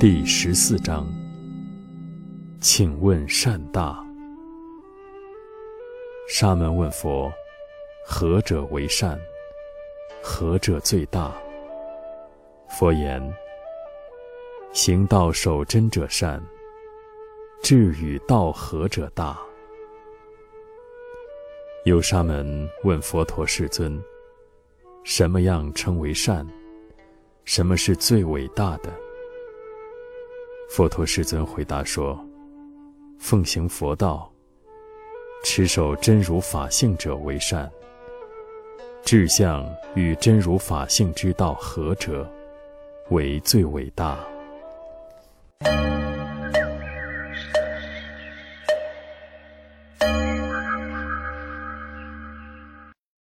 第十四章，请问善大？沙门问佛：“何者为善？何者最大？”佛言：“行道守真者善，智与道合者大。”有沙门问佛陀世尊：“什么样称为善？什么是最伟大的？”佛陀世尊回答说：“奉行佛道，持守真如法性者为善。志向与真如法性之道合者，为最伟大。”